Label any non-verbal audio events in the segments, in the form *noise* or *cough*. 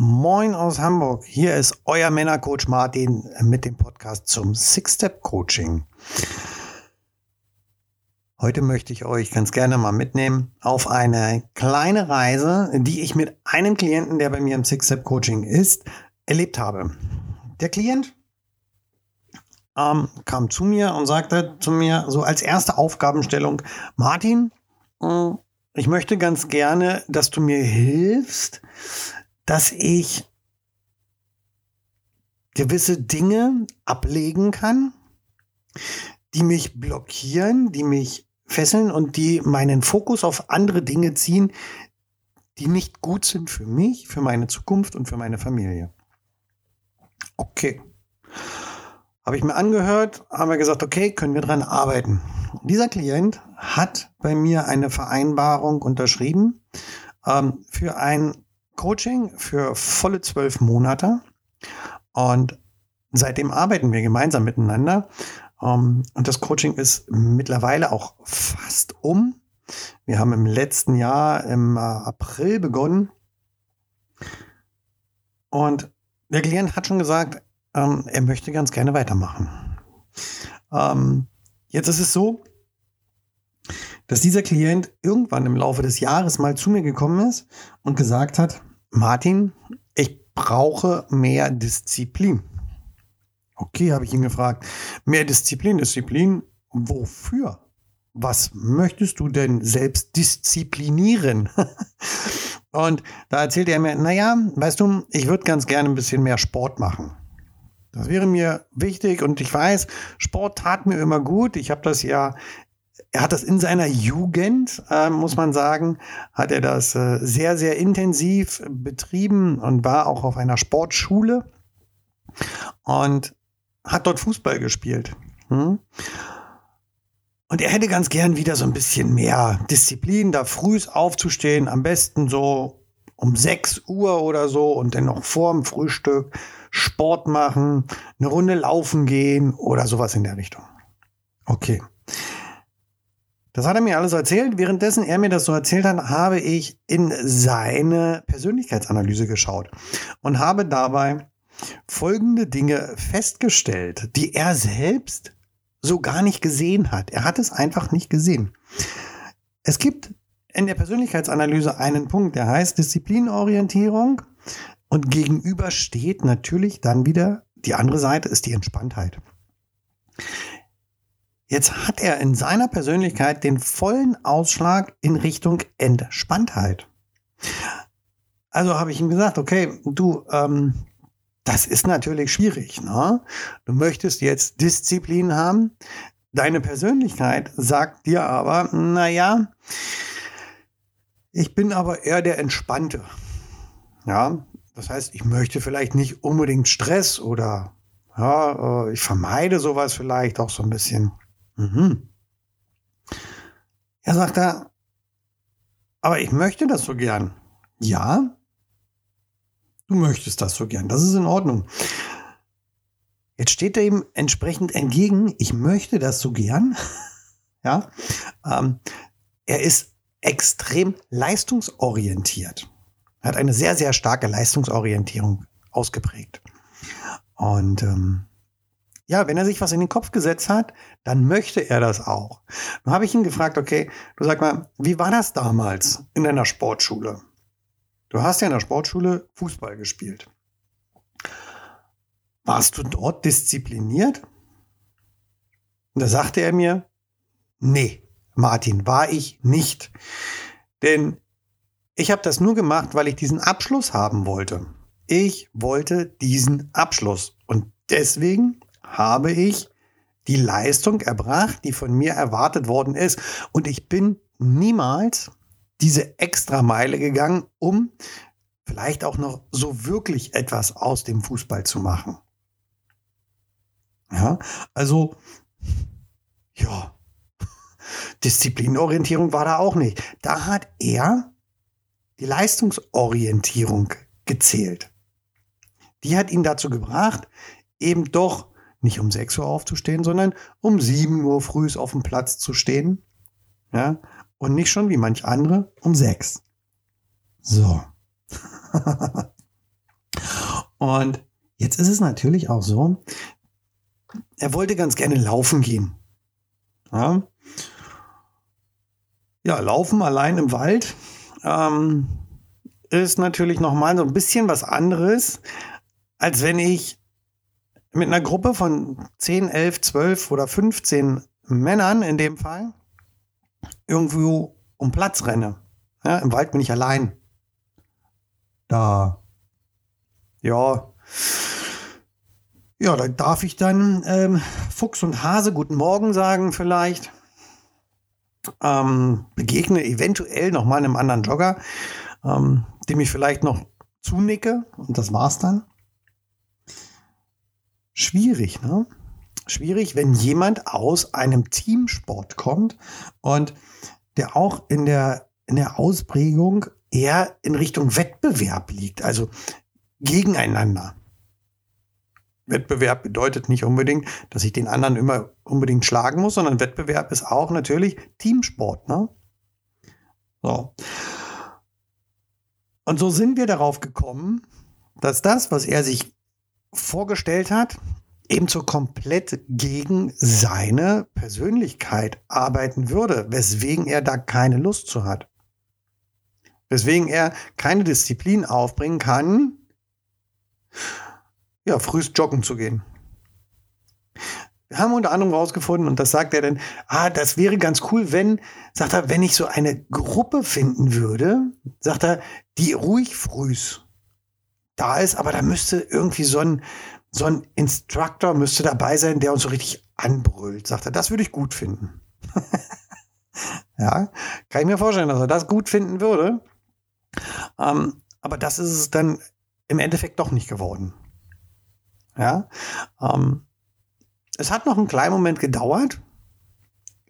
Moin aus Hamburg. Hier ist euer Männercoach Martin mit dem Podcast zum Six-Step-Coaching. Heute möchte ich euch ganz gerne mal mitnehmen auf eine kleine Reise, die ich mit einem Klienten, der bei mir im Six-Step-Coaching ist, erlebt habe. Der Klient ähm, kam zu mir und sagte zu mir so als erste Aufgabenstellung, Martin, äh, ich möchte ganz gerne, dass du mir hilfst, dass ich gewisse Dinge ablegen kann, die mich blockieren, die mich fesseln und die meinen Fokus auf andere Dinge ziehen, die nicht gut sind für mich, für meine Zukunft und für meine Familie. Okay. Habe ich mir angehört, haben wir gesagt, okay, können wir dran arbeiten. Dieser Klient hat bei mir eine Vereinbarung unterschrieben ähm, für ein Coaching für volle zwölf Monate. Und seitdem arbeiten wir gemeinsam miteinander. Um, und das Coaching ist mittlerweile auch fast um. Wir haben im letzten Jahr im äh, April begonnen. Und der Klient hat schon gesagt, ähm, er möchte ganz gerne weitermachen. Ähm, jetzt ist es so, dass dieser Klient irgendwann im Laufe des Jahres mal zu mir gekommen ist und gesagt hat, Martin, ich brauche mehr Disziplin. Okay, habe ich ihn gefragt. Mehr Disziplin, Disziplin, wofür? Was möchtest du denn selbst disziplinieren? *laughs* Und da erzählte er mir, naja, weißt du, ich würde ganz gerne ein bisschen mehr Sport machen. Das wäre mir wichtig und ich weiß, Sport tat mir immer gut. Ich habe das ja er hat das in seiner Jugend, äh, muss man sagen, hat er das äh, sehr, sehr intensiv betrieben und war auch auf einer Sportschule und hat dort Fußball gespielt. Hm? Und er hätte ganz gern wieder so ein bisschen mehr Disziplin, da früh aufzustehen, am besten so um 6 Uhr oder so und dann noch vor dem Frühstück Sport machen, eine Runde laufen gehen oder sowas in der Richtung. Okay. Das hat er mir alles erzählt. Währenddessen er mir das so erzählt hat, habe ich in seine Persönlichkeitsanalyse geschaut und habe dabei folgende Dinge festgestellt, die er selbst so gar nicht gesehen hat. Er hat es einfach nicht gesehen. Es gibt in der Persönlichkeitsanalyse einen Punkt, der heißt Disziplinorientierung und gegenüber steht natürlich dann wieder die andere Seite ist die Entspanntheit. Jetzt hat er in seiner Persönlichkeit den vollen Ausschlag in Richtung Entspanntheit. Also habe ich ihm gesagt, okay, du, ähm, das ist natürlich schwierig. Ne? Du möchtest jetzt Disziplin haben. Deine Persönlichkeit sagt dir aber, naja, ich bin aber eher der Entspannte. Ja, das heißt, ich möchte vielleicht nicht unbedingt Stress oder ja, äh, ich vermeide sowas vielleicht auch so ein bisschen. Mhm. Er sagt er, aber ich möchte das so gern. Ja, du möchtest das so gern. Das ist in Ordnung. Jetzt steht er ihm entsprechend entgegen, ich möchte das so gern. *laughs* ja, ähm, er ist extrem leistungsorientiert. Er hat eine sehr, sehr starke Leistungsorientierung ausgeprägt. Und ähm, ja, wenn er sich was in den Kopf gesetzt hat, dann möchte er das auch. Dann habe ich ihn gefragt, okay, du sag mal, wie war das damals in deiner Sportschule? Du hast ja in der Sportschule Fußball gespielt. Warst du dort diszipliniert? Und da sagte er mir, nee, Martin, war ich nicht. Denn ich habe das nur gemacht, weil ich diesen Abschluss haben wollte. Ich wollte diesen Abschluss. Und deswegen habe ich die Leistung erbracht, die von mir erwartet worden ist. Und ich bin niemals diese Extrameile gegangen, um vielleicht auch noch so wirklich etwas aus dem Fußball zu machen. Ja, also, ja, *laughs* Disziplinorientierung war da auch nicht. Da hat er die Leistungsorientierung gezählt. Die hat ihn dazu gebracht, eben doch nicht um 6 Uhr aufzustehen, sondern um 7 Uhr früh auf dem Platz zu stehen. Ja, und nicht schon wie manch andere um 6. So. *laughs* Und jetzt ist es natürlich auch so, er wollte ganz gerne laufen gehen. Ja, ja laufen allein im Wald ähm, ist natürlich nochmal so ein bisschen was anderes, als wenn ich mit einer Gruppe von 10, 11, 12 oder 15 Männern in dem Fall irgendwo um Platz renne. Ja, Im Wald bin ich allein. Da. Ja. Ja, da darf ich dann ähm, Fuchs und Hase guten Morgen sagen vielleicht. Ähm, begegne eventuell noch mal einem anderen Jogger, ähm, dem ich vielleicht noch zunicke und das war's dann. Schwierig, ne? Schwierig, wenn jemand aus einem Teamsport kommt und der auch in der, in der Ausprägung eher in Richtung Wettbewerb liegt, also gegeneinander. Wettbewerb bedeutet nicht unbedingt, dass ich den anderen immer unbedingt schlagen muss, sondern Wettbewerb ist auch natürlich Teamsport. Ne? So. Und so sind wir darauf gekommen, dass das, was er sich vorgestellt hat, eben so komplett gegen seine Persönlichkeit arbeiten würde, weswegen er da keine Lust zu hat. Weswegen er keine Disziplin aufbringen kann, ja, frühst joggen zu gehen. Wir haben unter anderem rausgefunden, und das sagt er dann, ah, das wäre ganz cool, wenn, sagt er, wenn ich so eine Gruppe finden würde, sagt er, die ruhig frühs da ist, aber da müsste irgendwie so ein, so ein Instructor müsste dabei sein, der uns so richtig anbrüllt, sagt er. Das würde ich gut finden. *laughs* ja, kann ich mir vorstellen, dass er das gut finden würde. Ähm, aber das ist es dann im Endeffekt doch nicht geworden. Ja, ähm, es hat noch einen kleinen Moment gedauert,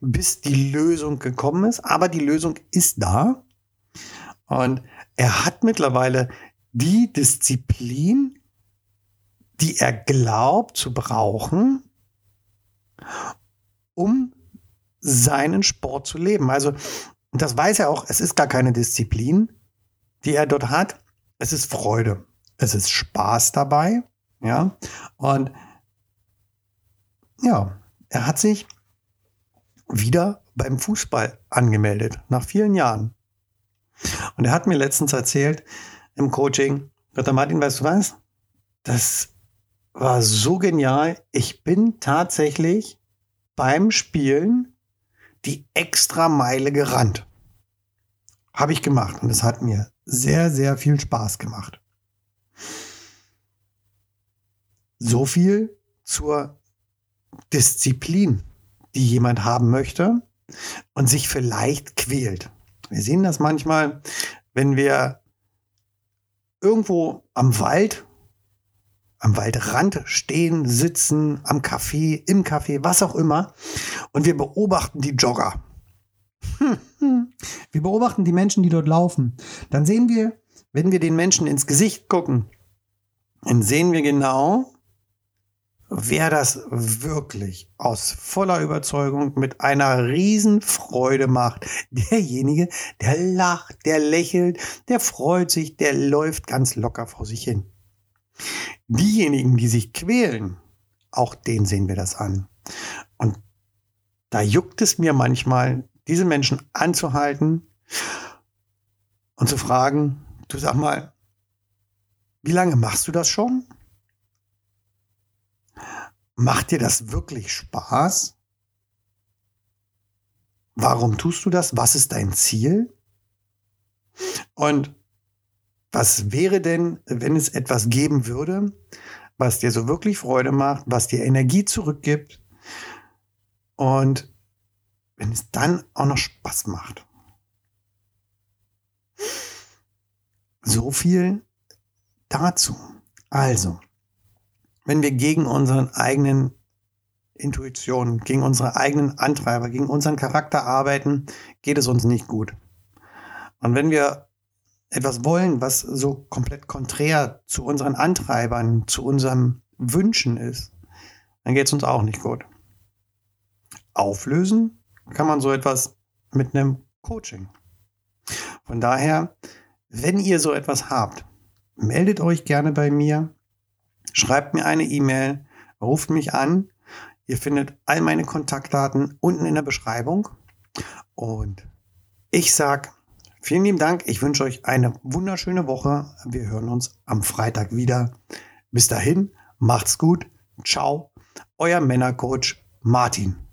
bis die Lösung gekommen ist, aber die Lösung ist da. Und er hat mittlerweile die Disziplin, die er glaubt zu brauchen, um seinen Sport zu leben. Also, das weiß er auch, es ist gar keine Disziplin, die er dort hat. Es ist Freude. Es ist Spaß dabei. Ja. Und ja, er hat sich wieder beim Fußball angemeldet, nach vielen Jahren. Und er hat mir letztens erzählt im Coaching, Dr. Martin, weißt du was? Das war so genial. Ich bin tatsächlich beim Spielen die extra Meile gerannt. Habe ich gemacht und es hat mir sehr, sehr viel Spaß gemacht. So viel zur Disziplin, die jemand haben möchte und sich vielleicht quält. Wir sehen das manchmal, wenn wir irgendwo am Wald am Waldrand stehen, sitzen, am Café, im Café, was auch immer. Und wir beobachten die Jogger. *laughs* Wir beobachten die Menschen, die dort laufen. Dann sehen wir, wenn wir den Menschen ins Gesicht gucken, dann sehen wir genau, wer das wirklich aus voller Überzeugung mit einer Riesenfreude macht. Derjenige, der lacht, der lächelt, der freut sich, der läuft ganz locker vor sich hin. Diejenigen, die sich quälen, auch denen sehen wir das an. Und da juckt es mir manchmal, diese Menschen anzuhalten und zu fragen, du sag mal, wie lange machst du das schon? Macht dir das wirklich Spaß? Warum tust du das? Was ist dein Ziel? Und was wäre denn, wenn es etwas geben würde, was dir so wirklich Freude macht, was dir Energie zurückgibt und wenn es dann auch noch Spaß macht? So viel dazu. Also, wenn wir gegen unseren eigenen Intuitionen, gegen unsere eigenen Antreiber, gegen unseren Charakter arbeiten, geht es uns nicht gut. Und wenn wir etwas wollen, was so komplett konträr zu unseren Antreibern, zu unseren Wünschen ist, dann geht es uns auch nicht gut. Auflösen kann man so etwas mit einem Coaching. Von daher, wenn ihr so etwas habt, meldet euch gerne bei mir. Schreibt mir eine E-Mail, ruft mich an. Ihr findet all meine Kontaktdaten unten in der Beschreibung. Und ich sage vielen lieben Dank. Ich wünsche euch eine wunderschöne Woche. Wir hören uns am Freitag wieder. Bis dahin, macht's gut. Ciao. Euer Männercoach Martin.